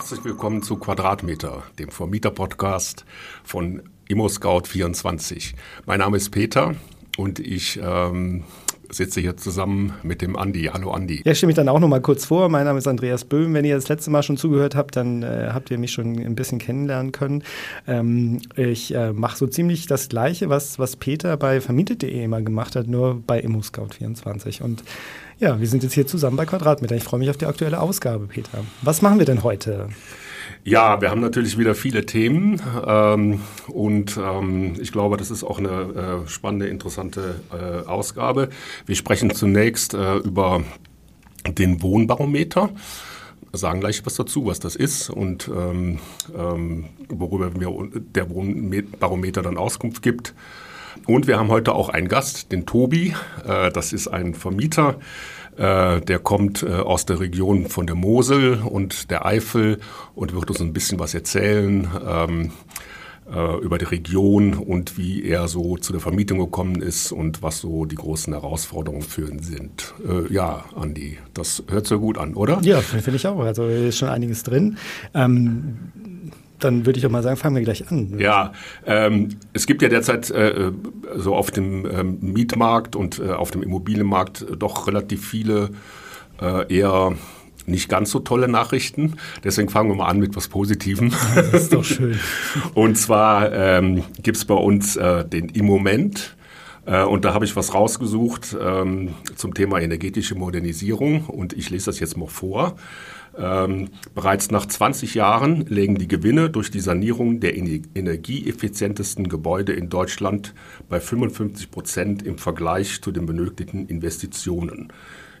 Herzlich willkommen zu Quadratmeter, dem Vermieter-Podcast von ImmoScout24. Mein Name ist Peter und ich ähm, sitze hier zusammen mit dem Andi. Hallo Andi. Ja, ich stelle mich dann auch noch mal kurz vor. Mein Name ist Andreas Böhm. Wenn ihr das letzte Mal schon zugehört habt, dann äh, habt ihr mich schon ein bisschen kennenlernen können. Ähm, ich äh, mache so ziemlich das Gleiche, was, was Peter bei vermietet.de immer gemacht hat, nur bei ImmoScout24. Und ja, wir sind jetzt hier zusammen bei Quadratmeter. Ich freue mich auf die aktuelle Ausgabe, Peter. Was machen wir denn heute? Ja, wir haben natürlich wieder viele Themen ähm, und ähm, ich glaube, das ist auch eine äh, spannende, interessante äh, Ausgabe. Wir sprechen zunächst äh, über den Wohnbarometer, sagen gleich was dazu, was das ist und ähm, ähm worüber mir der Wohnbarometer dann Auskunft gibt. Und wir haben heute auch einen Gast, den Tobi. Äh, das ist ein Vermieter äh, der kommt äh, aus der Region von der Mosel und der Eifel und wird uns ein bisschen was erzählen ähm, äh, über die Region und wie er so zu der Vermietung gekommen ist und was so die großen Herausforderungen für ihn sind. Äh, ja, Andi, das hört sich gut an, oder? Ja, finde ich auch. Also ist schon einiges drin. Ähm, dann würde ich auch mal sagen, fangen wir gleich an. Ja, ähm, es gibt ja derzeit äh, so auf dem ähm, Mietmarkt und äh, auf dem Immobilienmarkt doch relativ viele äh, eher nicht ganz so tolle Nachrichten. Deswegen fangen wir mal an mit was Positivem. Das ist doch schön. und zwar ähm, gibt es bei uns äh, den Immoment. Äh, und da habe ich was rausgesucht ähm, zum Thema energetische Modernisierung und ich lese das jetzt mal vor. Ähm, bereits nach 20 Jahren legen die Gewinne durch die Sanierung der energieeffizientesten Gebäude in Deutschland bei 55 Prozent im Vergleich zu den benötigten Investitionen.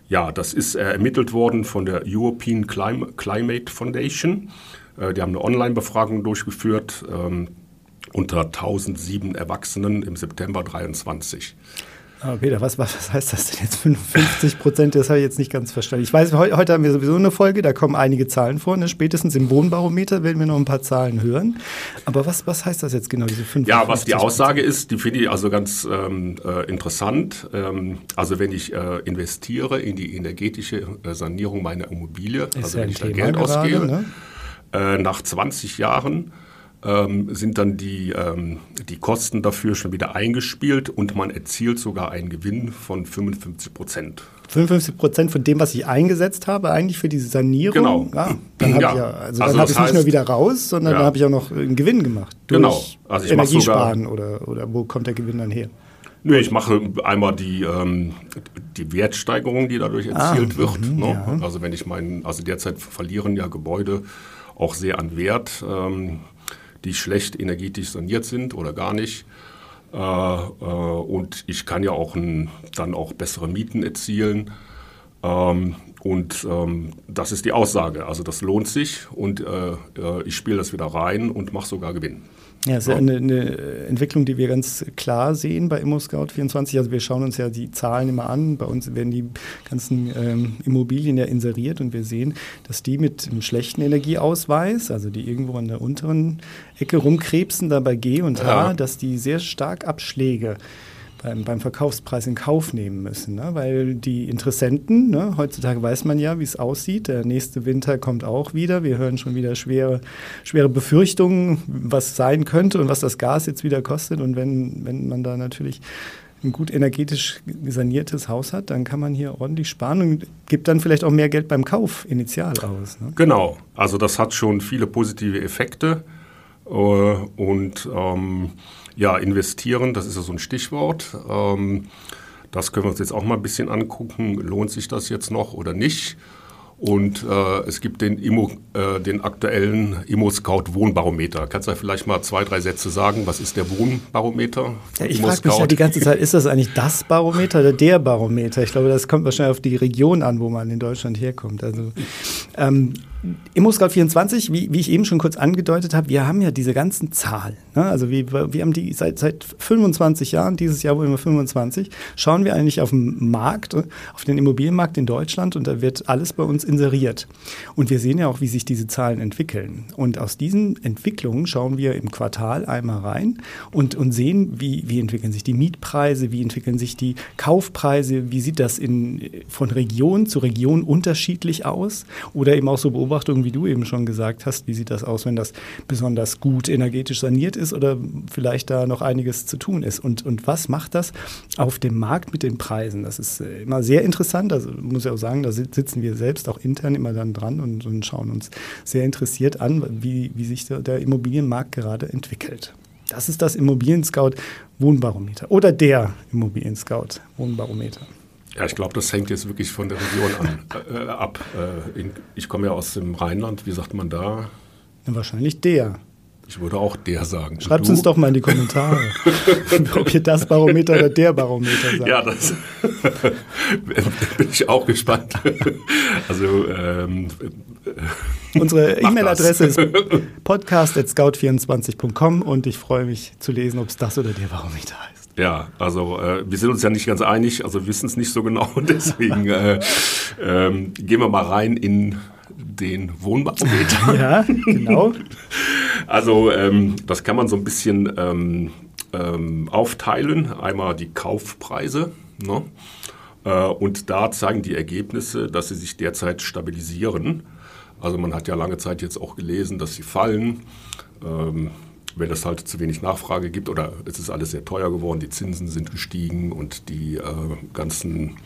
Ja, das ist äh, ermittelt worden von der European Climate Foundation. Äh, die haben eine Online-Befragung durchgeführt ähm, unter 1007 Erwachsenen im September 23. Aber Peter, was, was heißt das denn jetzt? 55 Prozent, das habe ich jetzt nicht ganz verstanden. Ich weiß, heute haben wir sowieso eine Folge, da kommen einige Zahlen vor. Ne? Spätestens im Wohnbarometer werden wir noch ein paar Zahlen hören. Aber was, was heißt das jetzt genau, diese 55% Ja, was die Aussage ist, die finde ich also ganz ähm, äh, interessant. Ähm, also wenn ich äh, investiere in die energetische äh, Sanierung meiner Immobilie, ist also wenn ich da Geld gerade, ausgebe, ne? Äh, nach 20 Jahren ähm, sind dann die, ähm, die Kosten dafür schon wieder eingespielt und man erzielt sogar einen Gewinn von 55 Prozent. 55 Prozent von dem, was ich eingesetzt habe, eigentlich für diese Sanierung. Genau. Ah, dann habe ja. ich, ja, also also hab ich nicht nur wieder raus, sondern ja. dann habe ich auch noch einen Gewinn gemacht. Genau. Also ich Energiesparen oder, oder wo kommt der Gewinn dann her? Nö, ich mache einmal die, ähm, die Wertsteigerung, die dadurch ah, erzielt ah, wird. Mh, ne? ja. Also wenn ich meinen, also derzeit verlieren ja Gebäude auch sehr an Wert. Ähm, die schlecht energetisch saniert sind oder gar nicht. Äh, äh, und ich kann ja auch dann auch bessere Mieten erzielen. Ähm, und ähm, das ist die Aussage. Also das lohnt sich und äh ich spiele das wieder rein und mache sogar Gewinn. Ja, das ist ja eine, eine, Entwicklung, die wir ganz klar sehen bei ImmoScout24. Also wir schauen uns ja die Zahlen immer an. Bei uns werden die ganzen ähm, Immobilien ja inseriert und wir sehen, dass die mit einem schlechten Energieausweis, also die irgendwo an der unteren Ecke rumkrebsen, da bei G und H, ja. dass die sehr stark Abschläge beim, beim Verkaufspreis in Kauf nehmen müssen. Ne? Weil die Interessenten, ne, heutzutage weiß man ja, wie es aussieht, der nächste Winter kommt auch wieder. Wir hören schon wieder schwere, schwere Befürchtungen, was sein könnte und was das Gas jetzt wieder kostet. Und wenn, wenn man da natürlich ein gut energetisch saniertes Haus hat, dann kann man hier ordentlich sparen und gibt dann vielleicht auch mehr Geld beim Kauf initial aus. Ne? Genau, also das hat schon viele positive Effekte äh, und ähm, ja, investieren, das ist ja so ein Stichwort. Ähm, das können wir uns jetzt auch mal ein bisschen angucken. Lohnt sich das jetzt noch oder nicht? Und äh, es gibt den, Immo, äh, den aktuellen Immo-Scout Wohnbarometer. Kannst du vielleicht mal zwei, drei Sätze sagen? Was ist der Wohnbarometer? Ja, ich frage mich ja die ganze Zeit, ist das eigentlich das Barometer oder der Barometer? Ich glaube, das kommt wahrscheinlich auf die Region an, wo man in Deutschland herkommt. Also ähm, ImmoScout24, wie, wie ich eben schon kurz angedeutet habe, wir haben ja diese ganzen Zahlen. Ne? Also wir, wir haben die seit, seit 25 Jahren, dieses Jahr wollen wir 25, schauen wir eigentlich auf den Markt, auf den Immobilienmarkt in Deutschland und da wird alles bei uns inseriert. Und wir sehen ja auch, wie sich diese Zahlen entwickeln. Und aus diesen Entwicklungen schauen wir im Quartal einmal rein und, und sehen, wie, wie entwickeln sich die Mietpreise, wie entwickeln sich die Kaufpreise, wie sieht das in, von Region zu Region unterschiedlich aus oder eben auch so beobachten, Beobachtungen, wie du eben schon gesagt hast. Wie sieht das aus, wenn das besonders gut energetisch saniert ist oder vielleicht da noch einiges zu tun ist? Und, und was macht das auf dem Markt mit den Preisen? Das ist äh, immer sehr interessant. Also muss ich auch sagen, da sitzen wir selbst auch intern immer dann dran und, und schauen uns sehr interessiert an, wie, wie sich der, der Immobilienmarkt gerade entwickelt. Das ist das Immobilien-Scout Wohnbarometer oder der Immobilien-Scout Wohnbarometer. Ja, ich glaube, das hängt jetzt wirklich von der Region an, äh, ab. Äh, in, ich komme ja aus dem Rheinland, wie sagt man da? Ja, wahrscheinlich der. Ich würde auch der sagen. Schreibt uns doch mal in die Kommentare, ob ihr das Barometer oder der Barometer sagt. Ja, das bin ich auch gespannt. Also ähm, Unsere E-Mail-Adresse ist podcast.scout24.com und ich freue mich zu lesen, ob es das oder der Barometer heißt. Ja, also äh, wir sind uns ja nicht ganz einig, also wissen es nicht so genau. Deswegen äh, ähm, gehen wir mal rein in den Wohnbarometer. ja, genau. Also ähm, das kann man so ein bisschen ähm, ähm, aufteilen. Einmal die Kaufpreise. Ne? Äh, und da zeigen die Ergebnisse, dass sie sich derzeit stabilisieren. Also man hat ja lange Zeit jetzt auch gelesen, dass sie fallen. Wenn es halt zu wenig Nachfrage gibt oder es ist alles sehr teuer geworden, die Zinsen sind gestiegen und die äh, ganzen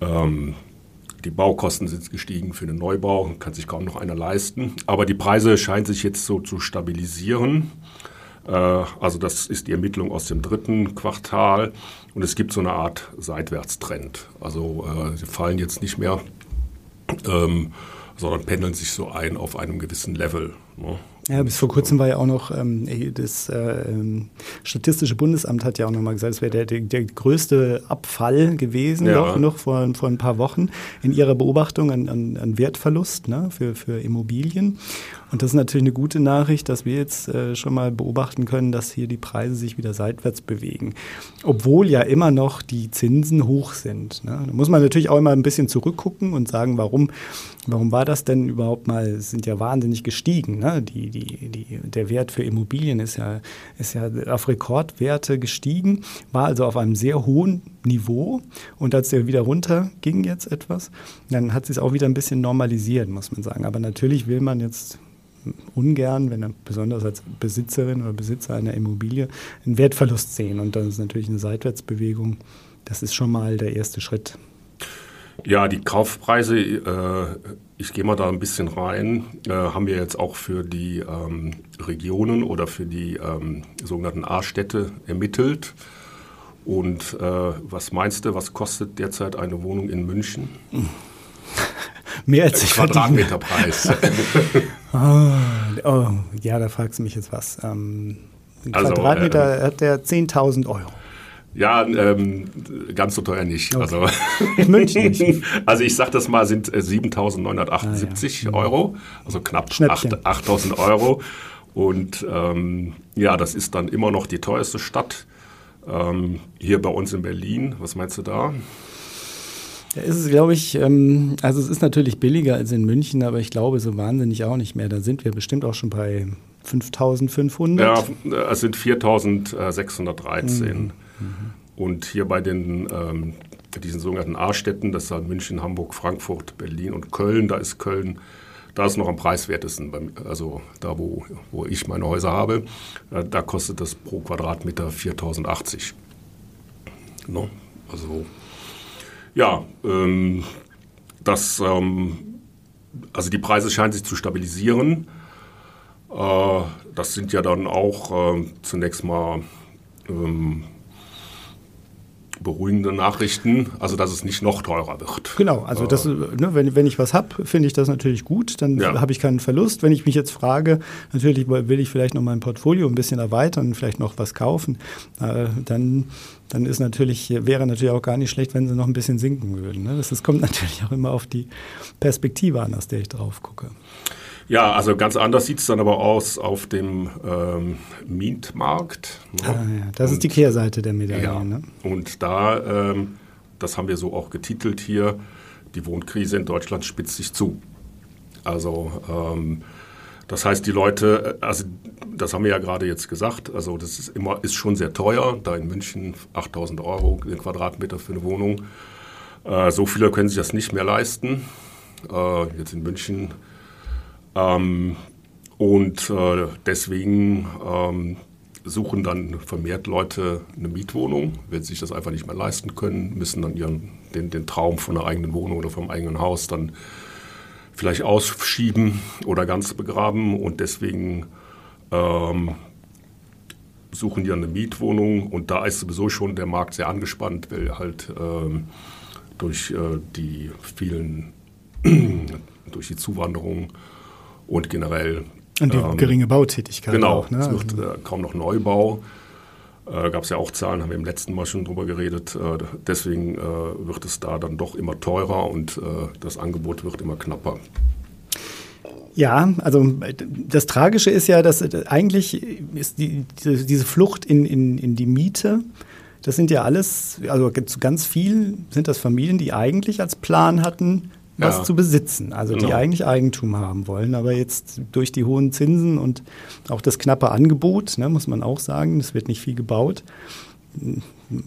ähm, die Baukosten sind gestiegen für den Neubau, kann sich kaum noch einer leisten. Aber die Preise scheinen sich jetzt so zu stabilisieren. Äh, also das ist die Ermittlung aus dem dritten Quartal und es gibt so eine Art Seitwärtstrend. Also äh, sie fallen jetzt nicht mehr, ähm, sondern pendeln sich so ein auf einem gewissen Level. Ne? Ja, bis vor kurzem war ja auch noch, ähm, das äh, ähm, Statistische Bundesamt hat ja auch nochmal gesagt, es wäre der, der, der, größte Abfall gewesen, ja. noch, noch vor, vor ein paar Wochen, in ihrer Beobachtung an, an, an Wertverlust ne, für, für Immobilien. Und das ist natürlich eine gute Nachricht, dass wir jetzt äh, schon mal beobachten können, dass hier die Preise sich wieder seitwärts bewegen. Obwohl ja immer noch die Zinsen hoch sind. Ne? Da muss man natürlich auch immer ein bisschen zurückgucken und sagen, warum, warum war das denn überhaupt mal, sind ja wahnsinnig gestiegen. Ne? Die, die, die, der Wert für Immobilien ist ja, ist ja auf Rekordwerte gestiegen, war also auf einem sehr hohen Niveau. Und als der wieder runter ging jetzt etwas, dann hat sich es auch wieder ein bisschen normalisiert, muss man sagen. Aber natürlich will man jetzt ungern, wenn er besonders als Besitzerin oder Besitzer einer Immobilie einen Wertverlust sehen. Und das ist natürlich eine Seitwärtsbewegung. Das ist schon mal der erste Schritt. Ja, die Kaufpreise, äh, ich gehe mal da ein bisschen rein, äh, haben wir jetzt auch für die ähm, Regionen oder für die ähm, sogenannten A-Städte ermittelt. Und äh, was meinst du, was kostet derzeit eine Wohnung in München? Mehr als ich Quadratmeterpreis. oh, oh, ja, da fragst du mich jetzt was. Ähm, ein also, Quadratmeter äh, hat der 10.000 Euro. Ja, ähm, ganz so teuer nicht. Okay. Also, in München nicht. Also ich sag das mal, sind 7.978 äh, ah, ja. Euro, also knapp 8.000 Euro. Und ähm, ja, das ist dann immer noch die teuerste Stadt. Ähm, hier bei uns in Berlin, was meinst du da? Da ist es, glaube ich, ähm, also es ist natürlich billiger als in München, aber ich glaube so wahnsinnig auch nicht mehr. Da sind wir bestimmt auch schon bei 5500. Ja, es sind 4613. Mhm. Und hier bei den ähm, diesen sogenannten A-Städten, das sind München, Hamburg, Frankfurt, Berlin und Köln, da ist Köln, da ist noch am preiswertesten, also da, wo, wo ich meine Häuser habe, da kostet das pro Quadratmeter 4080. No? Also ja, ähm, das, ähm, also die Preise scheinen sich zu stabilisieren. Äh, das sind ja dann auch äh, zunächst mal ähm, beruhigende Nachrichten, also dass es nicht noch teurer wird. Genau, also das, ne, wenn, wenn ich was habe, finde ich das natürlich gut, dann ja. habe ich keinen Verlust. Wenn ich mich jetzt frage, natürlich will ich vielleicht noch mein Portfolio ein bisschen erweitern, vielleicht noch was kaufen, äh, dann, dann ist natürlich, wäre natürlich auch gar nicht schlecht, wenn sie noch ein bisschen sinken würden. Ne? Das, das kommt natürlich auch immer auf die Perspektive an, aus der ich drauf gucke. Ja, also ganz anders sieht es dann aber aus auf dem ähm, Mietmarkt. Ne? Ah, ja. Das und, ist die Kehrseite der Medaille. Ja, ne? Und da, ähm, das haben wir so auch getitelt hier, die Wohnkrise in Deutschland spitzt sich zu. Also ähm, das heißt, die Leute, äh, also das haben wir ja gerade jetzt gesagt, also das ist immer ist schon sehr teuer, da in München 8000 Euro den Quadratmeter für eine Wohnung. Äh, so viele können sich das nicht mehr leisten. äh, jetzt in München. Ähm, und äh, deswegen ähm, suchen dann vermehrt Leute eine Mietwohnung, wenn sie sich das einfach nicht mehr leisten können, müssen dann ihren, den, den Traum von einer eigenen Wohnung oder vom eigenen Haus dann vielleicht ausschieben oder ganz begraben. Und deswegen ähm, suchen die eine Mietwohnung. Und da ist sowieso schon der Markt sehr angespannt, weil halt ähm, durch äh, die vielen, durch die Zuwanderung und generell. Und die ähm, geringe Bautätigkeit. Genau, auch, ne? es wird also äh, kaum noch Neubau. Äh, Gab es ja auch Zahlen, haben wir im letzten Mal schon drüber geredet. Äh, deswegen äh, wird es da dann doch immer teurer und äh, das Angebot wird immer knapper. Ja, also das Tragische ist ja, dass eigentlich ist die, diese Flucht in, in, in die Miete, das sind ja alles, also ganz viel sind das Familien, die eigentlich als Plan hatten, was ja. zu besitzen, also genau. die eigentlich Eigentum haben wollen. Aber jetzt durch die hohen Zinsen und auch das knappe Angebot, ne, muss man auch sagen, es wird nicht viel gebaut.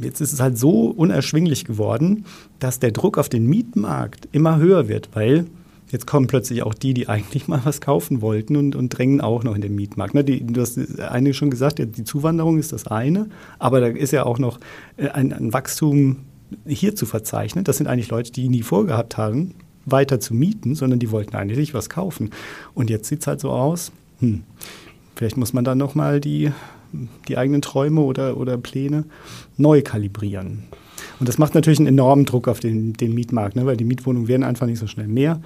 Jetzt ist es halt so unerschwinglich geworden, dass der Druck auf den Mietmarkt immer höher wird, weil Jetzt kommen plötzlich auch die, die eigentlich mal was kaufen wollten und, und drängen auch noch in den Mietmarkt. Ne, die, du hast einige schon gesagt, die Zuwanderung ist das eine, aber da ist ja auch noch äh, ein, ein Wachstum hier zu verzeichnen. Das sind eigentlich Leute, die nie vorgehabt haben, weiter zu mieten, sondern die wollten eigentlich was kaufen. Und jetzt sieht es halt so aus, hm, vielleicht muss man dann nochmal die, die eigenen Träume oder, oder Pläne neu kalibrieren. Und das macht natürlich einen enormen Druck auf den, den Mietmarkt, ne, weil die Mietwohnungen werden einfach nicht so schnell mehr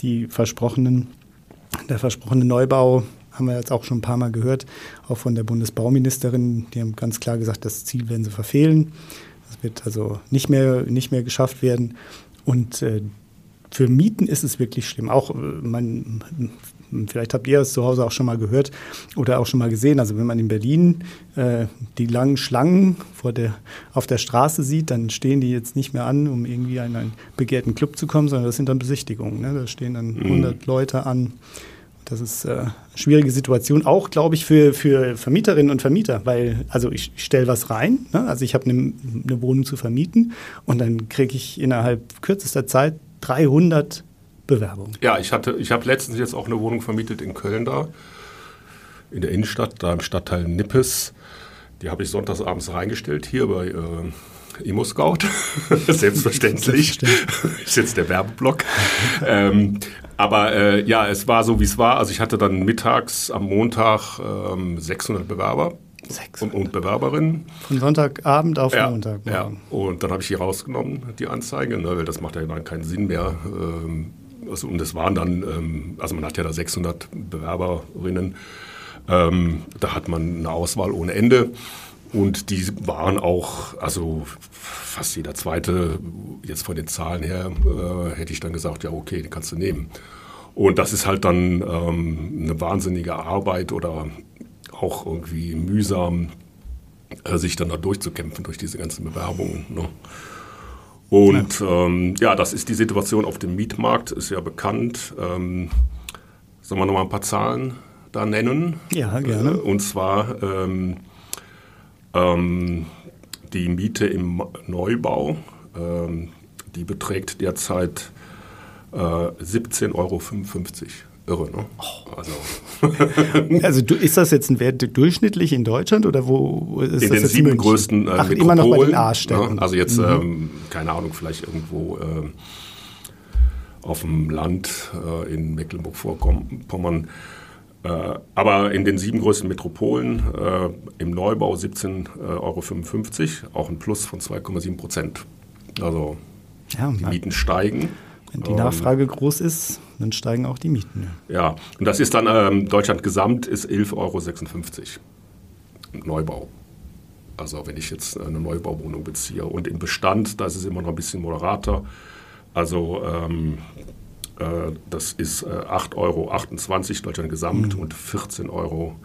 die versprochenen, der versprochene Neubau haben wir jetzt auch schon ein paar Mal gehört, auch von der Bundesbauministerin. Die haben ganz klar gesagt, das Ziel werden sie verfehlen. Das wird also nicht mehr, nicht mehr geschafft werden. Und äh, für Mieten ist es wirklich schlimm. Auch äh, man Vielleicht habt ihr es zu Hause auch schon mal gehört oder auch schon mal gesehen. Also wenn man in Berlin äh, die langen Schlangen vor der, auf der Straße sieht, dann stehen die jetzt nicht mehr an, um irgendwie in einen begehrten Club zu kommen, sondern das sind dann Besichtigungen. Ne? Da stehen dann 100 mhm. Leute an. Das ist äh, eine schwierige Situation, auch glaube ich für, für Vermieterinnen und Vermieter, weil also ich stelle was rein, ne? also ich habe eine ne Wohnung zu vermieten und dann kriege ich innerhalb kürzester Zeit 300 Bewerbung. Ja, ich hatte, ich habe letztens jetzt auch eine Wohnung vermietet in Köln da, in der Innenstadt, da im Stadtteil Nippes. Die habe ich sonntagsabends reingestellt, hier bei äh, Immo Scout. Selbstverständlich. ist jetzt der Werbeblock. ähm, aber äh, ja, es war so, wie es war. Also ich hatte dann mittags am Montag ähm, 600 Bewerber. 600. Und, und Bewerberinnen. Von Sonntagabend auf ja, Montag. Ja, und dann habe ich die rausgenommen, die Anzeige, ne, weil das macht ja dann keinen Sinn mehr. Ähm, also, und es waren dann, ähm, also man hat ja da 600 Bewerberinnen, ähm, da hat man eine Auswahl ohne Ende. Und die waren auch, also fast jeder zweite, jetzt von den Zahlen her, äh, hätte ich dann gesagt, ja okay, den kannst du nehmen. Und das ist halt dann ähm, eine wahnsinnige Arbeit oder auch irgendwie mühsam, äh, sich dann da durchzukämpfen durch diese ganzen Bewerbungen. Ne? Und ja. Ähm, ja, das ist die Situation auf dem Mietmarkt, ist ja bekannt. Ähm, sollen wir noch mal ein paar Zahlen da nennen? Ja, gerne. Äh, und zwar ähm, ähm, die Miete im Neubau, ähm, die beträgt derzeit äh, 17,55 Euro irre, ne? Also. also ist das jetzt ein Wert durchschnittlich in Deutschland oder wo ist in das den sieben größten äh, Ach, immer noch bei den A-Städten. Ne? Also jetzt, mhm. ähm, keine Ahnung, vielleicht irgendwo äh, auf dem Land äh, in Mecklenburg-Vorpommern. Äh, aber in den sieben größten Metropolen äh, im Neubau 17,55 Euro, auch ein Plus von 2,7 Prozent. Also ja, die Mieten steigen. Wenn die Nachfrage groß ist, dann steigen auch die Mieten. Ja, und das ist dann ähm, Deutschland gesamt ist 11,56 Euro Neubau. Also wenn ich jetzt eine Neubauwohnung beziehe. Und im Bestand, da ist es immer noch ein bisschen moderater. Also ähm, äh, das ist äh, 8,28 Euro Deutschland gesamt mhm. und 14 Euro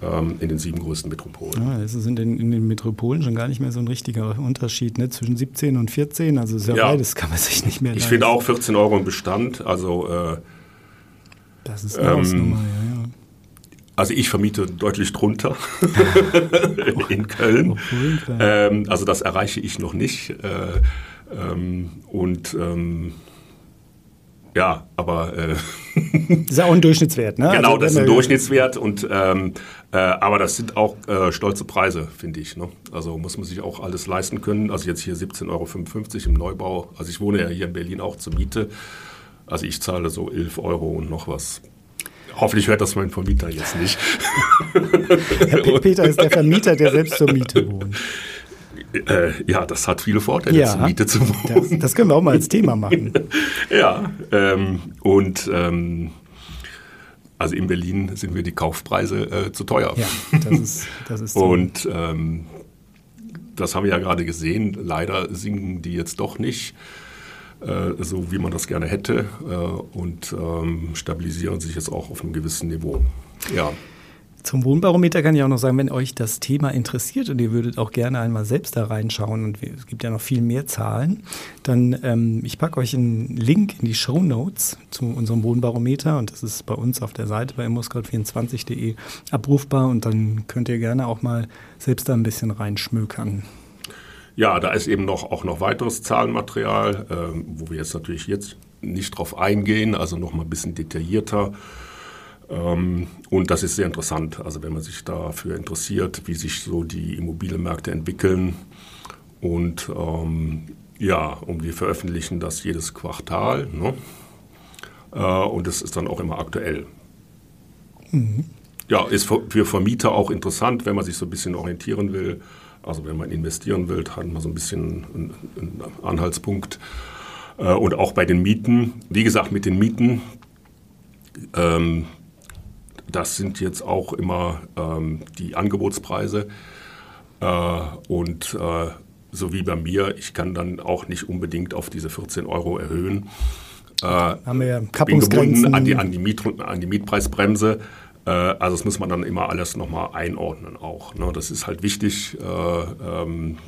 in den sieben größten Metropolen. Ja, es ist in den, in den, Metropolen schon gar nicht mehr so ein richtiger Unterschied ne? zwischen 17 und 14. Also ist ja, ja. beides kann man sich nicht mehr Ich finde auch 14 Euro im Bestand. Also äh, das ist eine ähm, Hausnummer, ja, ja. Also ich vermiete deutlich drunter in Köln. Ähm, also das erreiche ich noch nicht. Äh, ähm, und ähm, Ja, aber äh, das ist ja auch ein Durchschnittswert, ne? Genau, also, das ist ein Durchschnittswert und ähm, äh, aber das sind auch äh, stolze Preise, finde ich. Ne? Also muss man sich auch alles leisten können. Also jetzt hier 17,55 Euro im Neubau. Also ich wohne ja hier in Berlin auch zur Miete. Also ich zahle so 11 Euro und noch was. Hoffentlich hört das mein Vermieter jetzt nicht. Herr Peter ist der Vermieter, der selbst zur Miete wohnt. Äh, ja, das hat viele Vorteile, ja, Miete zu wohnen. Das, das, können wir auch mal als Thema machen. ja, ähm, und ähm, also in Berlin sind mir die Kaufpreise äh, zu teuer. Ja, das ist, das ist so. Und ähm, das haben wir ja gerade gesehen. Leider sinken die jetzt doch nicht äh, so, wie man das gerne hätte äh, und ähm, stabilisieren sich jetzt auch auf einem gewissen Niveau. Ja. Zum Wohnbarometer kann ich auch noch sagen, wenn euch das Thema interessiert und ihr würdet auch gerne einmal selbst da reinschauen und es gibt ja noch viel mehr Zahlen, dann ähm, ich packe euch einen Link in die Show Notes zu unserem Wohnbarometer und das ist bei uns auf der Seite bei immoscout24.de abrufbar und dann könnt ihr gerne auch mal selbst da ein bisschen reinschmökern. Ja, da ist eben noch, auch noch weiteres Zahlenmaterial, äh, wo wir jetzt natürlich jetzt nicht drauf eingehen, also noch mal ein bisschen detaillierter. Ähm, und das ist sehr interessant, also wenn man sich dafür interessiert, wie sich so die Immobilienmärkte entwickeln. Und ähm, ja, und wir veröffentlichen das jedes Quartal. Ne? Äh, und das ist dann auch immer aktuell. Mhm. Ja, ist für Vermieter auch interessant, wenn man sich so ein bisschen orientieren will. Also wenn man investieren will, hat man so ein bisschen einen, Anhaltspunkt. Äh, und auch bei den Mieten, wie gesagt, mit den Mieten, ähm, das sind jetzt auch immer ähm, die Angebotspreise. Äh, und äh, so wie bei mir, ich kann dann auch nicht unbedingt auf diese 14 Euro erhöhen. Äh, Haben wir ja bin gebunden an die, an, die Miet, an die Mietpreisbremse. Äh, also das muss man dann immer alles nochmal einordnen auch. Ne? Das ist halt wichtig, äh, ähm,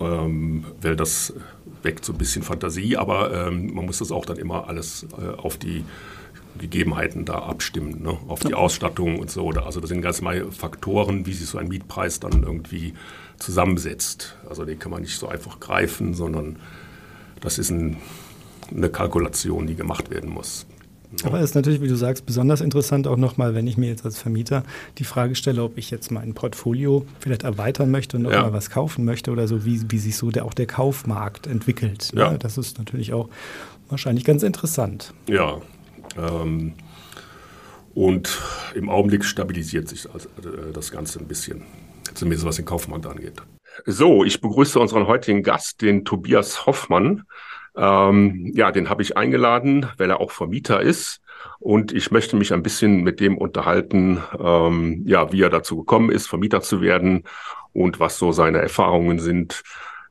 ähm, weil das weckt so ein bisschen Fantasie, aber ähm, man muss das auch dann immer alles äh, auf die Gegebenheiten da abstimmen, ne? auf die Ausstattung und so. Also das sind ganz mal Faktoren, wie sich so ein Mietpreis dann irgendwie zusammensetzt. Also den kann man nicht so einfach greifen, sondern das ist ein, eine Kalkulation, die gemacht werden muss. Aber es ist natürlich, wie du sagst, besonders interessant auch nochmal, wenn ich mir jetzt als Vermieter die Frage stelle, ob ich jetzt mein Portfolio vielleicht erweitern möchte und nochmal ja. was kaufen möchte oder so, wie, wie sich so der, auch der Kaufmarkt entwickelt. Ne? Ja. Das ist natürlich auch wahrscheinlich ganz interessant. Ja, ähm, und im Augenblick stabilisiert sich das Ganze ein bisschen, zumindest was den Kaufmarkt angeht. So, ich begrüße unseren heutigen Gast, den Tobias Hoffmann. Ähm, ja, den habe ich eingeladen, weil er auch Vermieter ist. Und ich möchte mich ein bisschen mit dem unterhalten, ähm, ja, wie er dazu gekommen ist, Vermieter zu werden und was so seine Erfahrungen sind.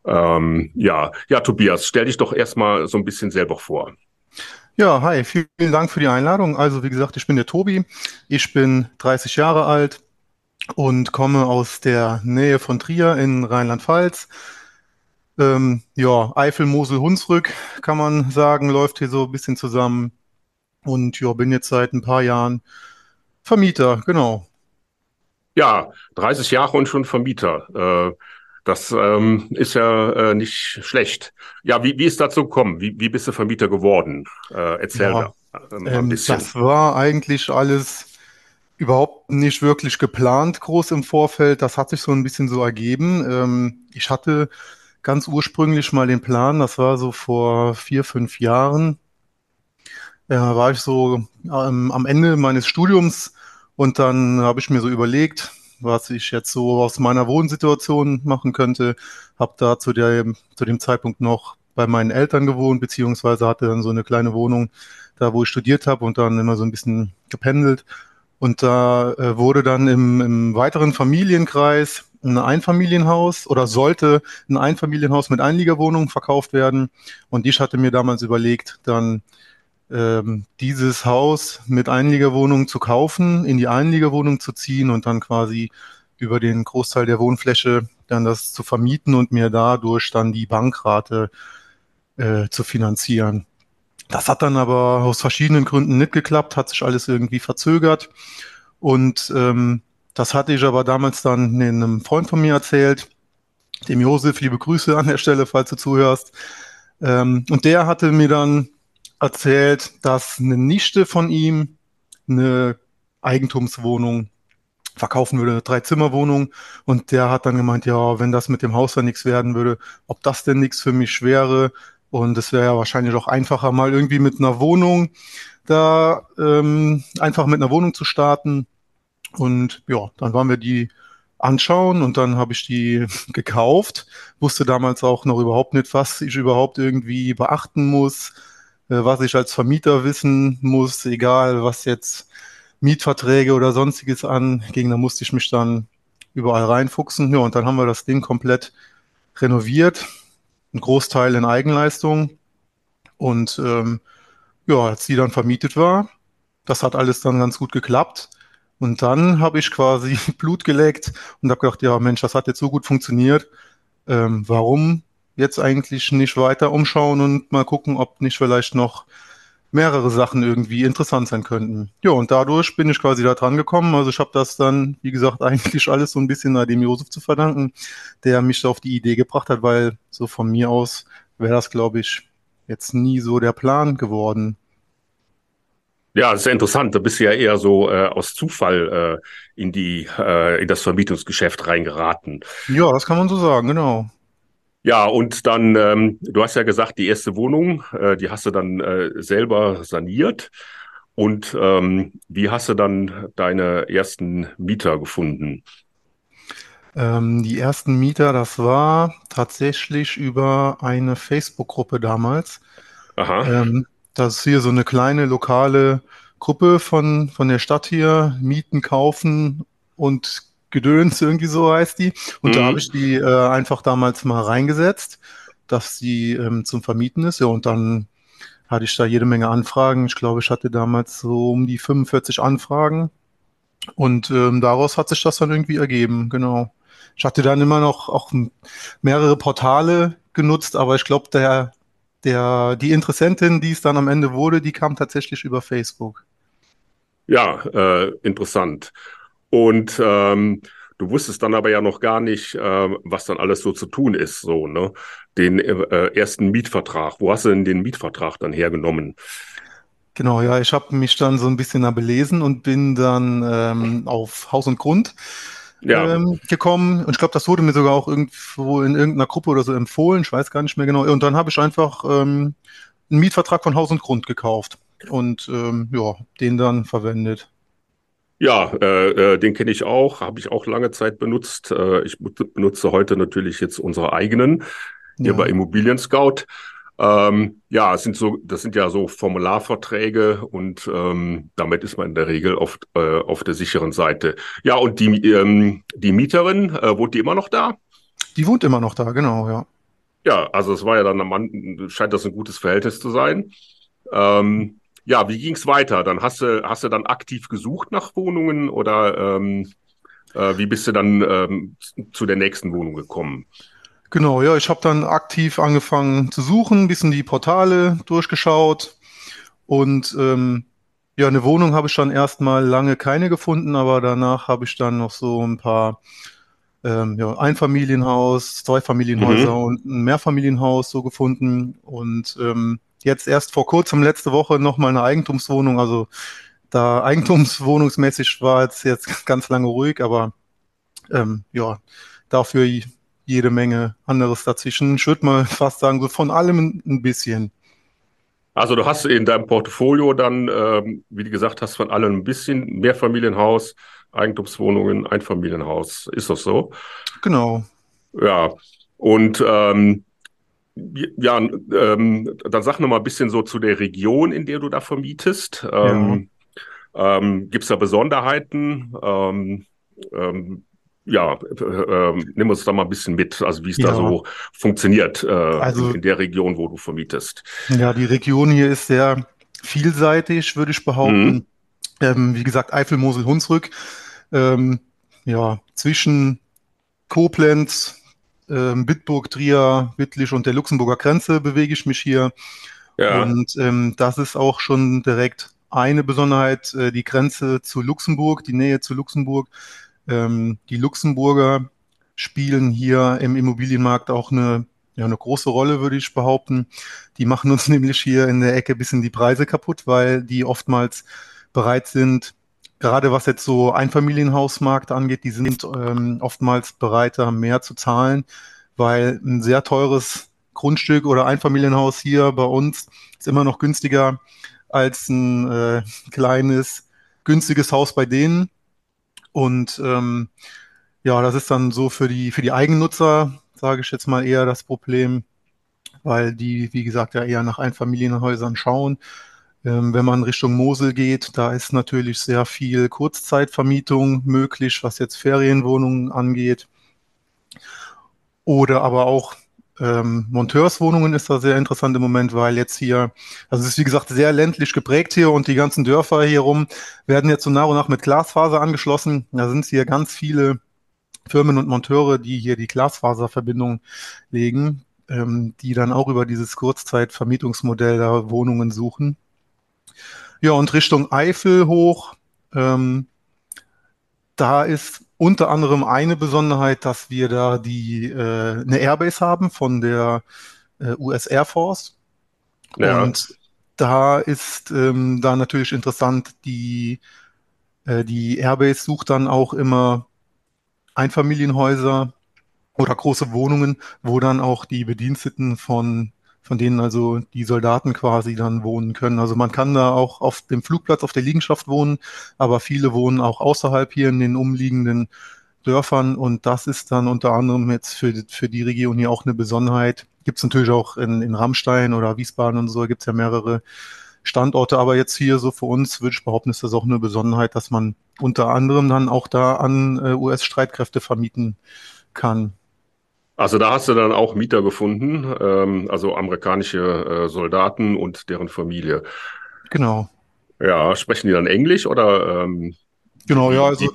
Ähm, ja, ja, Tobias, stell dich doch erstmal so ein bisschen selber vor. Ja, hi, vielen Dank für die Einladung. Also, wie gesagt, ich bin der Tobi. Ich bin 30 Jahre alt und komme aus der Nähe von Trier in Rheinland-Pfalz. Ähm, ja, Eifel, Mosel, Hunsrück kann man sagen, läuft hier so ein bisschen zusammen. Und ja, bin jetzt seit ein paar Jahren Vermieter, genau. Ja, 30 Jahre und schon Vermieter. Äh, das ähm, ist ja äh, nicht schlecht. Ja, wie, wie ist dazu gekommen? Wie, wie bist du Vermieter geworden? Äh, erzähl ja, da ähm, ein bisschen. Das war eigentlich alles überhaupt nicht wirklich geplant, groß im Vorfeld. Das hat sich so ein bisschen so ergeben. Ähm, ich hatte ganz ursprünglich mal den Plan, das war so vor vier, fünf Jahren. Da war ich so ähm, am Ende meines Studiums und dann habe ich mir so überlegt, was ich jetzt so aus meiner Wohnsituation machen könnte. Habe da zu dem, zu dem Zeitpunkt noch bei meinen Eltern gewohnt, beziehungsweise hatte dann so eine kleine Wohnung da, wo ich studiert habe und dann immer so ein bisschen gependelt. Und da äh, wurde dann im, im weiteren Familienkreis ein Einfamilienhaus oder sollte ein Einfamilienhaus mit Einliegerwohnungen verkauft werden. Und ich hatte mir damals überlegt, dann dieses Haus mit Einliegerwohnungen zu kaufen, in die Einliegerwohnung zu ziehen und dann quasi über den Großteil der Wohnfläche dann das zu vermieten und mir dadurch dann die Bankrate äh, zu finanzieren. Das hat dann aber aus verschiedenen Gründen nicht geklappt, hat sich alles irgendwie verzögert. Und ähm, das hatte ich aber damals dann einem Freund von mir erzählt, dem Josef, liebe Grüße an der Stelle, falls du zuhörst. Ähm, und der hatte mir dann erzählt, dass eine Nichte von ihm eine Eigentumswohnung verkaufen würde, eine Drei-Zimmer-Wohnung. Und der hat dann gemeint, ja, wenn das mit dem Haus dann nichts werden würde, ob das denn nichts für mich wäre. Und es wäre ja wahrscheinlich auch einfacher, mal irgendwie mit einer Wohnung da ähm, einfach mit einer Wohnung zu starten. Und ja, dann waren wir die anschauen und dann habe ich die gekauft. Wusste damals auch noch überhaupt nicht, was ich überhaupt irgendwie beachten muss, was ich als Vermieter wissen muss, egal was jetzt Mietverträge oder sonstiges anging. Da musste ich mich dann überall reinfuchsen. Ja, und dann haben wir das Ding komplett renoviert, ein Großteil in Eigenleistung. Und ähm, ja, als die dann vermietet war, das hat alles dann ganz gut geklappt. Und dann habe ich quasi Blut geleckt und habe gedacht, ja Mensch, das hat jetzt so gut funktioniert. Ähm, warum jetzt eigentlich nicht weiter umschauen und mal gucken, ob nicht vielleicht noch mehrere Sachen irgendwie interessant sein könnten. Ja, und dadurch bin ich quasi da dran gekommen. Also ich habe das dann, wie gesagt, eigentlich alles so ein bisschen dem Josef zu verdanken, der mich auf die Idee gebracht hat, weil so von mir aus wäre das, glaube ich, jetzt nie so der Plan geworden. Ja, das ist ja interessant. Da bist du ja eher so äh, aus Zufall äh, in die äh, in das Vermietungsgeschäft reingeraten. Ja, das kann man so sagen, genau. Ja, und dann, ähm, du hast ja gesagt, die erste Wohnung, äh, die hast du dann äh, selber saniert. Und ähm, wie hast du dann deine ersten Mieter gefunden? Ähm, die ersten Mieter, das war tatsächlich über eine Facebook-Gruppe damals. Aha. Ähm, das ist hier so eine kleine lokale Gruppe von, von der Stadt hier, Mieten, Kaufen und Gedöns, irgendwie so heißt die. Und mhm. da habe ich die äh, einfach damals mal reingesetzt, dass sie ähm, zum Vermieten ist. Ja, und dann hatte ich da jede Menge Anfragen. Ich glaube, ich hatte damals so um die 45 Anfragen. Und ähm, daraus hat sich das dann irgendwie ergeben, genau. Ich hatte dann immer noch auch mehrere Portale genutzt, aber ich glaube, der, der, die Interessentin, die es dann am Ende wurde, die kam tatsächlich über Facebook. Ja, äh, interessant. Und ähm, du wusstest dann aber ja noch gar nicht, äh, was dann alles so zu tun ist, so, ne? Den äh, ersten Mietvertrag. Wo hast du denn den Mietvertrag dann hergenommen? Genau, ja, ich habe mich dann so ein bisschen da belesen und bin dann ähm, auf Haus und Grund ja. ähm, gekommen. Und ich glaube, das wurde mir sogar auch irgendwo in irgendeiner Gruppe oder so empfohlen. Ich weiß gar nicht mehr genau. Und dann habe ich einfach ähm, einen Mietvertrag von Haus und Grund gekauft und ähm, ja, den dann verwendet. Ja, äh, äh, den kenne ich auch, habe ich auch lange Zeit benutzt. Äh, ich benutze heute natürlich jetzt unsere eigenen hier ja. bei Immobilien Scout. Ähm, ja, es sind so, das sind ja so Formularverträge und ähm, damit ist man in der Regel oft äh, auf der sicheren Seite. Ja, und die, ähm, die Mieterin, äh, wohnt die immer noch da? Die wohnt immer noch da, genau, ja. Ja, also es war ja dann, man, scheint das ein gutes Verhältnis zu sein. Ähm, ja, wie ging's weiter? Dann hast du, hast du dann aktiv gesucht nach Wohnungen oder ähm, äh, wie bist du dann ähm, zu der nächsten Wohnung gekommen? Genau, ja, ich habe dann aktiv angefangen zu suchen, ein bisschen die Portale durchgeschaut und ähm, ja, eine Wohnung habe ich dann erstmal lange keine gefunden, aber danach habe ich dann noch so ein paar ähm, ja, Einfamilienhaus, Zweifamilienhäuser mhm. und ein Mehrfamilienhaus so gefunden und ähm, jetzt erst vor kurzem, letzte Woche, nochmal eine Eigentumswohnung. Also da eigentumswohnungsmäßig war jetzt, jetzt ganz lange ruhig, aber ähm, ja, dafür jede Menge anderes dazwischen. Ich würde mal fast sagen, so von allem ein bisschen. Also du hast in deinem Portfolio dann, ähm, wie du gesagt hast, von allem ein bisschen Mehrfamilienhaus, Eigentumswohnungen, Einfamilienhaus. Ist das so? Genau. Ja. Und ähm, ja, ähm, dann sag noch mal ein bisschen so zu der Region, in der du da vermietest. Ähm, ja. ähm, Gibt es da Besonderheiten? Ähm, ähm, ja, äh, nimm uns da mal ein bisschen mit, also wie es ja. da so funktioniert äh, also, in, der Region, wo du vermietest. Ja, die Region hier ist sehr vielseitig, würde ich behaupten. Mhm. Ähm, wie gesagt, Eifel, Mosel, Hunsrück. Ja, zwischen Koblenz, ähm, Bitburg, Trier, Wittlich und der Luxemburger Grenze bewege ich mich hier. Ja. Und ähm, das ist auch schon direkt eine Besonderheit, äh, die Grenze zu Luxemburg, die Nähe zu Luxemburg ähm, die Luxemburger spielen hier im Immobilienmarkt auch eine ja, eine große Rolle, würde ich behaupten. Die machen uns nämlich hier in der Ecke ein bisschen die Preise kaputt, weil die oftmals bereit sind, gerade was jetzt so Einfamilienhausmarkt angeht, die sind ähm, oftmals bereiter, mehr zu zahlen, weil ein sehr teures Grundstück oder Einfamilienhaus hier bei uns ist immer noch günstiger als ein äh, kleines, günstiges Haus bei denen. Und ähm, ja, das ist dann so für die, für die Eigennutzer, sage ich jetzt mal eher das Problem, weil die, wie gesagt, ja eher nach Einfamilienhäusern schauen. Ähm, wenn man Richtung Mosel geht, da ist natürlich sehr viel Kurzzeitvermietung möglich, was jetzt Ferienwohnungen angeht. Oder aber auch ähm, Monteurswohnungen ist da sehr interessant im Moment, weil jetzt hier, also es ist wie gesagt sehr ländlich geprägt hier und die ganzen Dörfer hier rum werden jetzt so nach und nach mit Glasfaser angeschlossen. Da sind hier ganz viele Firmen und Monteure, die hier die Glasfaserverbindung legen, ähm, die dann auch über dieses Kurzzeitvermietungsmodell da Wohnungen suchen. Ja, und Richtung Eifel hoch, ähm, da ist unter anderem eine Besonderheit, dass wir da die äh, eine Airbase haben von der äh, US Air Force. Ja. Und da ist ähm, da natürlich interessant, die, äh, die Airbase sucht dann auch immer Einfamilienhäuser oder große Wohnungen, wo dann auch die Bediensteten von von denen also die Soldaten quasi dann wohnen können. Also man kann da auch auf dem Flugplatz, auf der Liegenschaft wohnen, aber viele wohnen auch außerhalb hier in den umliegenden Dörfern und das ist dann unter anderem jetzt für, für die Region hier auch eine Besonderheit. Gibt es natürlich auch in, in Rammstein oder Wiesbaden und so, gibt es ja mehrere Standorte, aber jetzt hier so für uns würde ich behaupten, ist das auch eine Besonderheit, dass man unter anderem dann auch da an äh, US-Streitkräfte vermieten kann. Also da hast du dann auch Mieter gefunden, ähm, also amerikanische äh, Soldaten und deren Familie. Genau. Ja, sprechen die dann Englisch oder? Ähm, genau, ja, also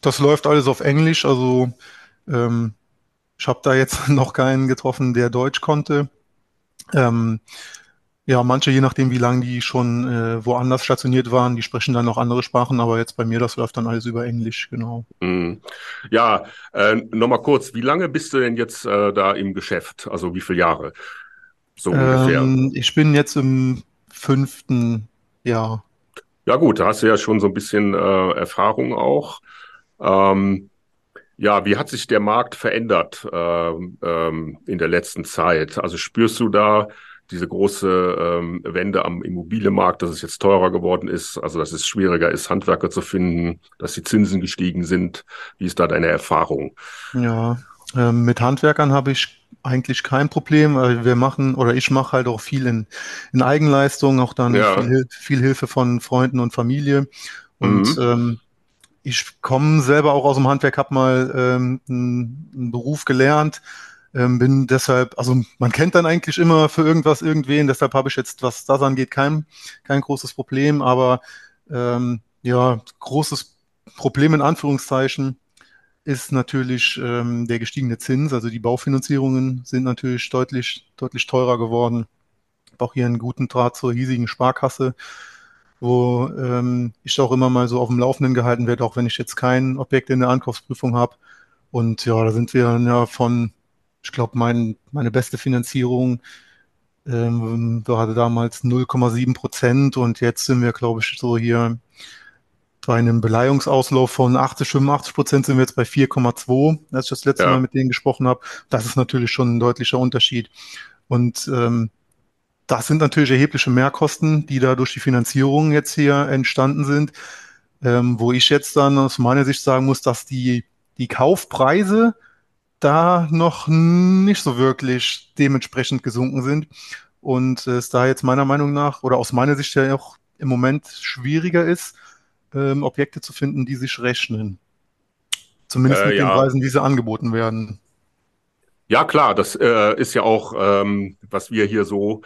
das läuft alles auf Englisch. Also ähm, ich habe da jetzt noch keinen getroffen, der Deutsch konnte. Ähm, ja, manche, je nachdem, wie lange die schon äh, woanders stationiert waren, die sprechen dann noch andere Sprachen, aber jetzt bei mir, das läuft dann alles über Englisch, genau. Mm. Ja, äh, nochmal kurz, wie lange bist du denn jetzt äh, da im Geschäft? Also wie viele Jahre? So ungefähr. Ähm, ich bin jetzt im fünften Jahr. Ja gut, da hast du ja schon so ein bisschen äh, Erfahrung auch. Ähm, ja, wie hat sich der Markt verändert ähm, ähm, in der letzten Zeit? Also spürst du da diese große ähm, Wende am Immobilienmarkt, dass es jetzt teurer geworden ist, also dass es schwieriger ist, Handwerker zu finden, dass die Zinsen gestiegen sind. Wie ist da deine Erfahrung? Ja, äh, mit Handwerkern habe ich eigentlich kein Problem. Wir machen oder ich mache halt auch viel in, in Eigenleistung, auch dann ja. viel, viel, Hilfe von Freunden und Familie. Und mhm. ähm, ich komme selber auch aus dem Handwerk, habe mal ähm, einen, einen Beruf gelernt, ähm, bin deshalb, also man kennt dann eigentlich immer für irgendwas irgendwen, deshalb habe ich jetzt, was das angeht, kein, kein großes Problem, aber ähm, ja, großes Problem in Anführungszeichen ist natürlich ähm, der gestiegene Zins, also die Baufinanzierungen sind natürlich deutlich, deutlich teurer geworden. Auch hier einen guten Draht zur hiesigen Sparkasse, wo ähm, ich auch immer mal so auf dem Laufenden gehalten werde, auch wenn ich jetzt kein Objekt in der Ankaufsprüfung habe. Und ja, da sind wir ja von ich glaube, mein, meine beste Finanzierung ähm, war damals 0,7 Prozent und jetzt sind wir, glaube ich, so hier bei einem Beleihungsauslauf von 80, 85 Prozent sind wir jetzt bei 4,2, als ich das letzte ja. Mal mit denen gesprochen habe. Das ist natürlich schon ein deutlicher Unterschied. Und ähm, das sind natürlich erhebliche Mehrkosten, die da durch die Finanzierung jetzt hier entstanden sind, ähm, wo ich jetzt dann aus meiner Sicht sagen muss, dass die, die Kaufpreise da noch nicht so wirklich dementsprechend gesunken sind. Und es da jetzt meiner Meinung nach oder aus meiner Sicht ja auch im Moment schwieriger ist, ähm, Objekte zu finden, die sich rechnen. Zumindest äh, mit ja. den Preisen, wie sie angeboten werden. Ja, klar, das äh, ist ja auch, ähm, was wir hier so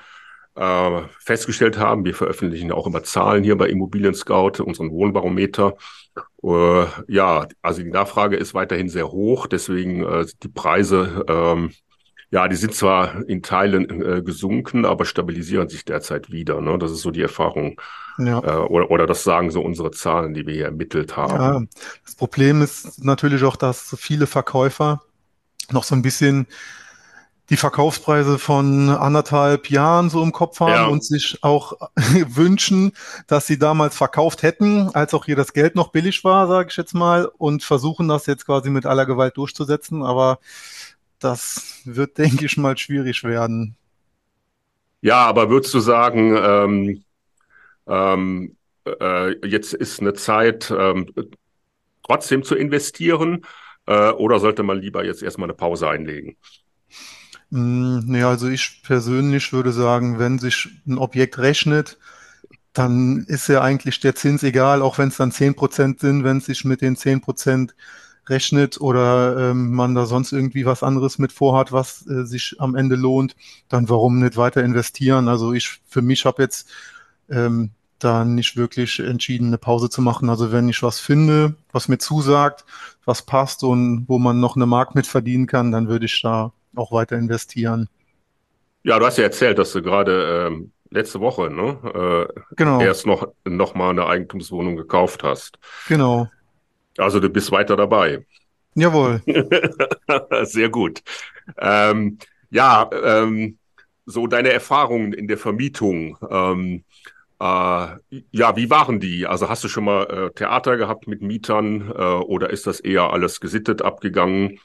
äh, festgestellt haben. Wir veröffentlichen auch immer Zahlen hier bei Immobilien Scout, unseren Wohnbarometer. Äh, ja, also die Nachfrage ist weiterhin sehr hoch, deswegen äh, die Preise, ähm, ja, die sind zwar in Teilen äh, gesunken, aber stabilisieren sich derzeit wieder. Ne? Das ist so die Erfahrung. Ja. Äh, oder, oder das sagen so unsere Zahlen, die wir hier ermittelt haben. Ja, das Problem ist natürlich auch, dass viele Verkäufer noch so ein bisschen die Verkaufspreise von anderthalb Jahren so im Kopf haben Ja. und sich auch wünschen, dass sie damals verkauft hätten, als auch hier das Geld noch billig war, sage ich jetzt mal, und versuchen das jetzt quasi mit aller Gewalt durchzusetzen. Aber das wird, denke ich mal, schwierig werden. Ja, aber würdest du sagen, ähm, ähm, äh, jetzt ist eine Zeit, ähm, trotzdem zu investieren, äh, oder sollte man lieber jetzt erstmal eine Pause einlegen? Mm, Nee, also ich persönlich würde sagen, wenn sich ein Objekt rechnet, dann ist ja eigentlich der Zins egal, auch wenn es dann 10% sind, wenn es sich mit den 10% rechnet oder ähm, man da sonst irgendwie was anderes mit vorhat, was äh, sich am Ende lohnt, dann warum nicht weiter investieren? Also ich für mich habe jetzt ähm, da nicht wirklich entschieden, eine Pause zu machen. Also wenn ich was finde, was mir zusagt, was passt und wo man noch eine Mark mit verdienen kann, dann würde ich da auch weiter investieren. Ja, du hast ja erzählt, dass du gerade ähm, letzte Woche ne, äh, Genau, erst noch, noch mal eine Eigentumswohnung gekauft hast. genau. Also du bist weiter dabei. Jawohl. Sehr gut. Ähm, ja, ähm, so deine Erfahrungen in der Vermietung. Ähm, äh, ja, wie waren die? Also hast du schon mal äh, Theater gehabt mit Mietern äh, oder ist das eher alles gesittet abgegangen?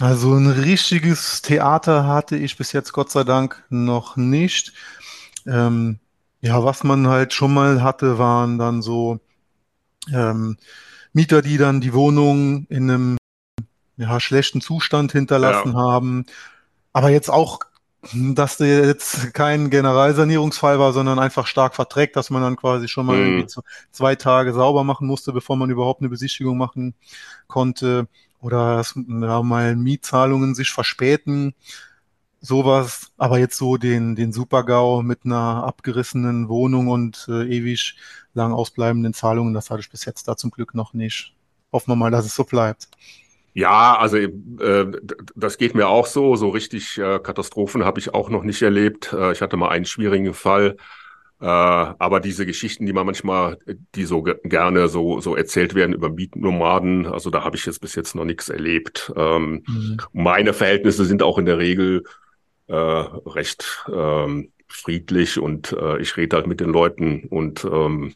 Also ein richtiges Theater hatte ich bis jetzt Gott sei Dank noch nicht. Ähm, ja, was man halt schon mal hatte, waren dann so ähm, Mieter, die dann die Wohnung in einem ja, schlechten Zustand hinterlassen haben. Aber jetzt auch, dass der jetzt kein Generalsanierungsfall war, sondern einfach stark verdreckt, dass man dann quasi schon mal Mhm. zwei Tage sauber machen musste, bevor man überhaupt eine Besichtigung machen konnte. Oder dass ja, mal Mietzahlungen sich verspäten. Sowas, aber jetzt so den, den Super-GAU mit einer abgerissenen Wohnung und äh, ewig lang ausbleibenden Zahlungen, das hatte ich bis jetzt da zum Glück noch nicht. Hoffen wir mal, dass es so bleibt. Ja, also äh, das geht mir auch so. So richtig äh, Katastrophen habe ich auch noch nicht erlebt. Äh, ich hatte mal einen schwierigen Fall. Äh, aber diese Geschichten, die man manchmal, die so ge gerne so, so erzählt werden über Mietnomaden, also da habe ich jetzt bis jetzt noch nichts erlebt. Ähm, Mhm. meine Verhältnisse sind auch in der Regel äh, recht ähm, friedlich und äh, ich rede halt mit den Leuten und ähm,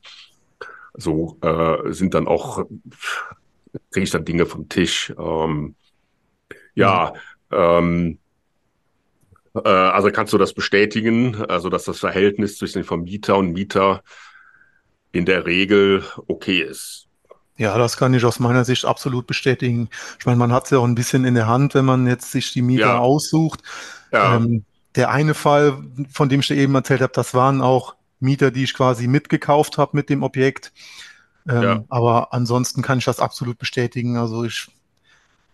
so äh, sind dann auch, kriege ich dann Dinge vom Tisch. Ähm, ja, ähm, äh, also kannst du das bestätigen, also dass das Verhältnis zwischen Vermieter und Mieter in der Regel okay ist. Ja, das kann ich aus meiner Sicht absolut bestätigen. Ich meine, man hat es ja auch ein bisschen in der Hand, wenn man jetzt sich die Mieter Ja. aussucht. Ja, Ähm, der eine Fall, von dem ich dir eben erzählt habe, das waren auch Mieter, die ich quasi mitgekauft habe mit dem Objekt. Ähm, Ja. Aber ansonsten kann ich das absolut bestätigen. Also ich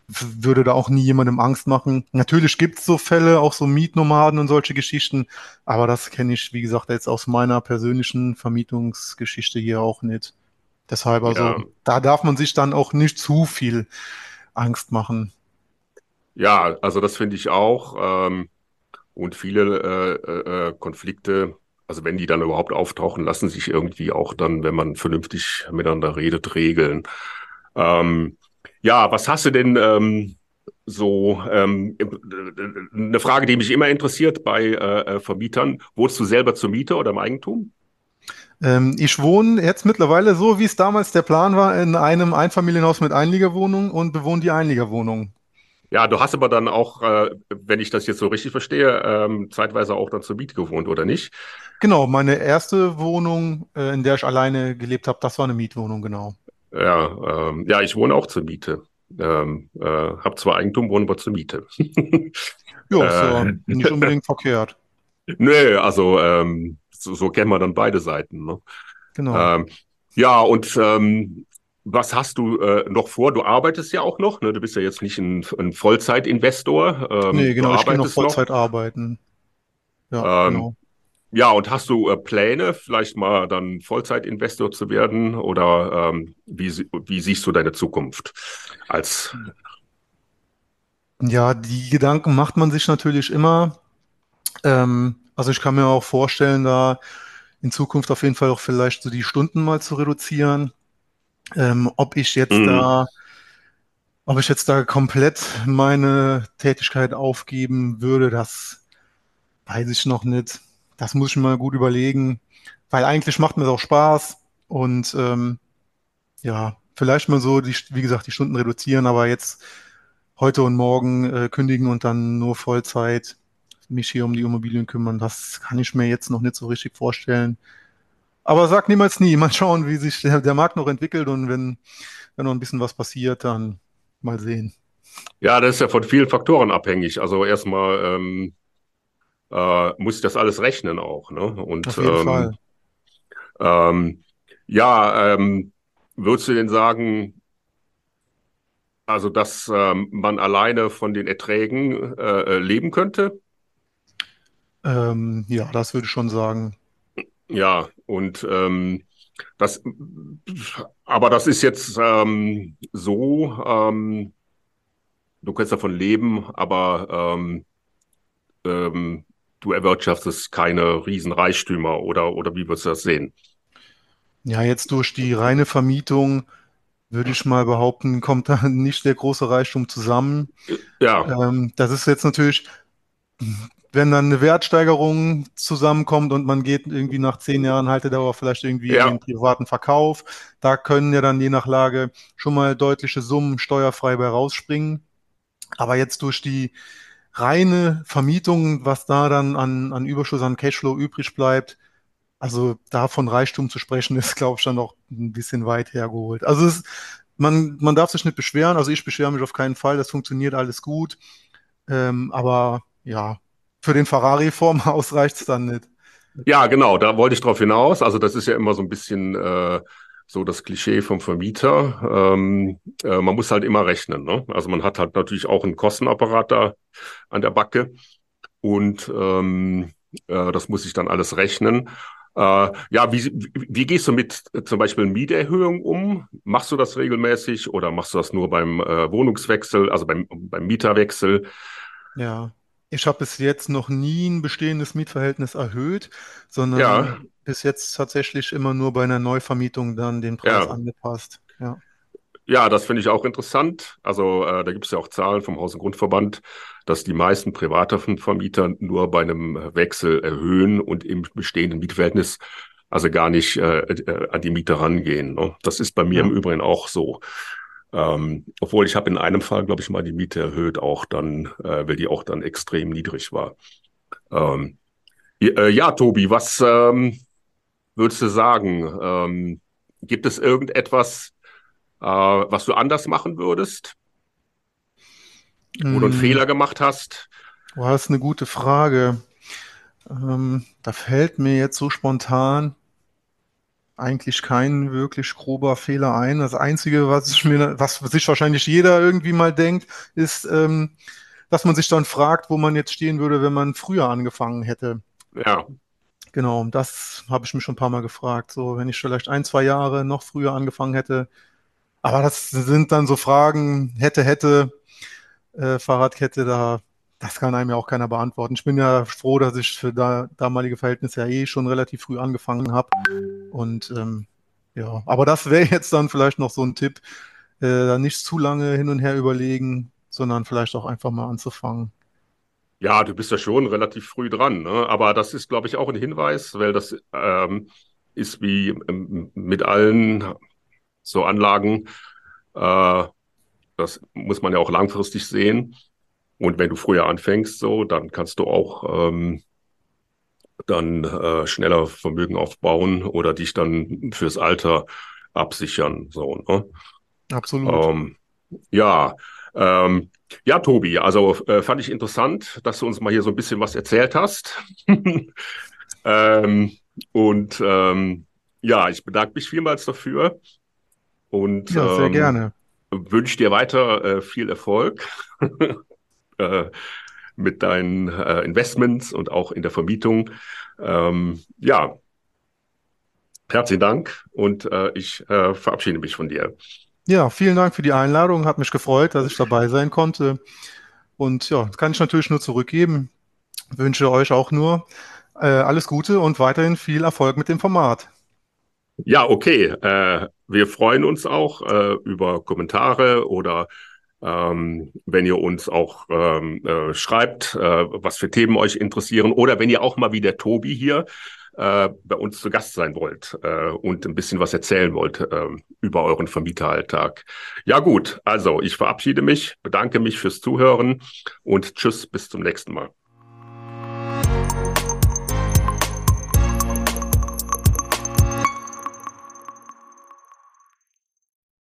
würde da auch nie jemandem Angst machen. Natürlich gibt es so Fälle, auch so Mietnomaden und solche Geschichten, aber das kenne ich, wie gesagt, jetzt aus meiner persönlichen Vermietungsgeschichte hier auch nicht. Deshalb also, Ja. da darf man sich dann auch nicht zu viel Angst machen. ja, also das finde ich auch. Ähm, und viele äh, äh, äh, Konflikte, also wenn die dann überhaupt auftauchen, lassen sich irgendwie auch dann, wenn man vernünftig miteinander redet, regeln. Ähm, ja, was hast du denn ähm, so ähm, eine Frage, die mich immer interessiert bei äh, äh, Vermietern, wohnst du selber zur Miete oder im Eigentum? Ähm, ich wohne jetzt mittlerweile so, wie es damals der Plan war, in einem Einfamilienhaus mit Einliegerwohnung und bewohne die Einliegerwohnung. Ja, du hast aber dann auch, äh, wenn ich das jetzt so richtig verstehe, ähm, zeitweise auch dann zur Miete gewohnt, oder nicht? Genau, meine erste Wohnung, äh, in der ich alleine gelebt habe, das war eine Mietwohnung, genau. Ja, ähm, ja, ich wohne auch zur Miete. Ähm, äh, habe zwar Eigentum, wohne aber zur Miete. Ja, ist ja Äh. nicht unbedingt verkehrt. Nö, also ähm, so, so kennen wir dann beide Seiten. Ne? Genau. Ähm, ja, und ähm, was hast du äh, noch vor? Du arbeitest ja auch noch, ne? Du bist ja jetzt nicht ein, ein Vollzeitinvestor. Ähm, Nee, genau, ich gehe noch Vollzeit arbeiten. Ja, Ähm, genau. Ja, und hast du äh, Pläne, vielleicht mal dann Vollzeitinvestor zu werden? Oder ähm, wie, wie siehst du deine Zukunft als Ja, die Gedanken macht man sich natürlich immer. Ähm, also ich kann mir auch vorstellen, da in Zukunft auf jeden Fall auch vielleicht so die Stunden mal zu reduzieren. Ähm, ob ich jetzt Mhm. da Ob ich jetzt da komplett meine Tätigkeit aufgeben würde, das weiß ich noch nicht. Das muss ich mal gut überlegen, weil eigentlich macht mir das auch Spaß und ähm, ja, vielleicht mal so, die, wie gesagt, die Stunden reduzieren, aber jetzt heute und morgen äh, kündigen und dann nur Vollzeit mich hier um die Immobilien kümmern, das kann ich mir jetzt noch nicht so richtig vorstellen. Aber sag niemals nie. Mal schauen, wie sich der, der Markt noch entwickelt und wenn, wenn noch ein bisschen was passiert, dann mal sehen. Ja, das ist ja von vielen Faktoren abhängig. Also erstmal ähm, äh, muss ich das alles rechnen auch. Ne? Und, Auf jeden ähm, Fall. Ähm, ja, ähm, würdest du denn sagen, also dass ähm, man alleine von den Erträgen äh, äh, leben könnte? Ähm, ja, das würde ich schon sagen. Ja, und ähm, das, aber das ist jetzt ähm, so, ähm, du kannst davon leben, aber ähm, ähm, du erwirtschaftest keine Riesenreichtümer oder, oder wie würdest du das sehen? Ja, jetzt durch die reine Vermietung würde ich mal behaupten, kommt da nicht der große Reichtum zusammen. Ja, Ähm, das ist jetzt natürlich, wenn dann eine Wertsteigerung zusammenkommt und man geht irgendwie nach zehn Jahren Haltedauer vielleicht irgendwie in ja, den privaten Verkauf, da können ja dann je nach Lage schon mal deutliche Summen steuerfrei bei rausspringen. Aber jetzt durch die reine Vermietung, was da dann an, an Überschuss an Cashflow übrig bleibt, also da von Reichtum zu sprechen, ist, glaube ich, dann noch ein bisschen weit hergeholt. Also es, man, man darf sich nicht beschweren, also ich beschwere mich auf keinen Fall, das funktioniert alles gut. Ähm, aber ja, für den Ferrari vorm Haus reicht's dann nicht. ja, genau, da wollte ich drauf hinaus. Also das ist ja immer so ein bisschen äh, so das Klischee vom Vermieter. Ähm, äh, man muss halt immer rechnen, ne? Also man hat halt natürlich auch einen Kostenapparat da an der Backe und ähm, äh, das muss ich dann alles rechnen. Äh, ja, wie, wie, wie gehst du mit äh, zum Beispiel Mieterhöhung um? Machst du das regelmäßig oder machst du das nur beim äh, Wohnungswechsel, also beim, beim Mieterwechsel? Ja, ich habe bis jetzt noch nie ein bestehendes Mietverhältnis erhöht, Ja, sondern bis jetzt tatsächlich immer nur bei einer Neuvermietung dann den Preis ja. angepasst. Ja, Ja, das finde ich auch interessant. Also äh, da gibt es ja auch Zahlen vom Haus- und Grundverband, dass die meisten privaten Vermieter nur bei einem Wechsel erhöhen und im bestehenden Mietverhältnis also gar nicht äh, äh, an die Miete rangehen. Ne? Das ist bei mir im ja, Übrigen auch so. Ähm, obwohl ich habe in einem Fall, glaube ich, mal die Miete erhöht, auch dann, äh, weil die auch dann extrem niedrig war. Ähm, ja, äh, ja, Tobi, was ähm, würdest du sagen? Ähm, gibt es irgendetwas, äh, was du anders machen würdest, wo du einen Mm, Fehler gemacht hast? boah, das ist eine gute Frage. Ähm, da fällt mir jetzt so spontan eigentlich kein wirklich grober Fehler ein. Das Einzige, was mir, was sich wahrscheinlich jeder irgendwie mal denkt, ist, ähm, dass man sich dann fragt, wo man jetzt stehen würde, wenn man früher angefangen hätte. Ja, Genau, das habe ich mich schon ein paar Mal gefragt. So, wenn ich vielleicht ein, zwei Jahre noch früher angefangen hätte. Aber das sind dann so Fragen, hätte, hätte, äh, Fahrradkette, da, das kann einem ja auch keiner beantworten. Ich bin ja froh, dass ich für da, damalige Verhältnisse ja eh schon relativ früh angefangen habe. Und ähm, ja, aber das wäre jetzt dann vielleicht noch so ein Tipp, äh, da nicht zu lange hin und her überlegen, sondern vielleicht auch einfach mal anzufangen. Ja, du bist ja schon relativ früh dran, ne? Aber das ist, glaube ich, auch ein Hinweis, weil das ähm, ist wie ähm, mit allen so Anlagen, äh, das muss man ja auch langfristig sehen. Und wenn du früher anfängst, so, dann kannst du auch ähm, dann äh, schneller Vermögen aufbauen oder dich dann fürs Alter absichern. So, ne? Absolut. Ähm, ja, ähm, ja, Tobi, also äh, fand ich interessant, dass du uns mal hier so ein bisschen was erzählt hast. ähm, und ähm, ja, ich bedanke mich vielmals dafür und Ja, sehr ähm, gerne. wünsche dir weiter äh, viel Erfolg äh, mit deinen äh, Investments und auch in der Vermietung. Ähm, ja, herzlichen Dank und äh, ich äh, verabschiede mich von dir. Ja, vielen Dank für die Einladung. Hat mich gefreut, dass ich dabei sein konnte. Und ja, das kann ich natürlich nur zurückgeben. Wünsche euch auch nur äh, alles Gute und weiterhin viel Erfolg mit dem Format. Ja, okay. Äh, wir freuen uns auch äh, über Kommentare oder ähm, wenn ihr uns auch ähm, äh, schreibt, äh, was für Themen euch interessieren oder wenn ihr auch mal wie der Tobi hier äh, bei uns zu Gast sein wollt äh, und ein bisschen was erzählen wollt äh, über euren Vermieteralltag. Ja gut, also ich verabschiede mich, bedanke mich fürs Zuhören und tschüss, bis zum nächsten Mal.